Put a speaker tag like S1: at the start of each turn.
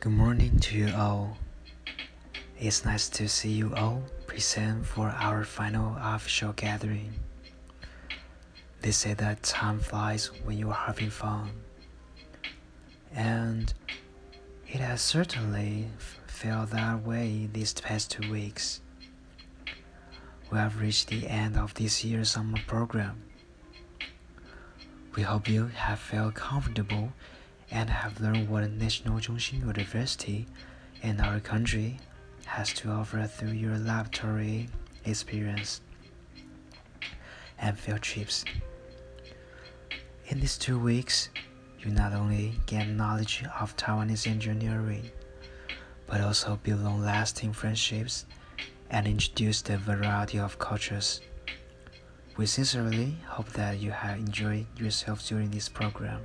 S1: Good morning to you all. It's nice to see you all present for our final official gathering. They say that time flies when you are having fun. And it has certainly felt that way these past two weeks. We have reached the end of this year's summer program. We hope you have felt comfortable and have learned what National Zhongxin University in our country has to offer through your laboratory experience and field trips. In these two weeks, you not only gain knowledge of Taiwanese engineering, but also build long lasting friendships and introduce the variety of cultures. We sincerely hope that you have enjoyed yourself during this program.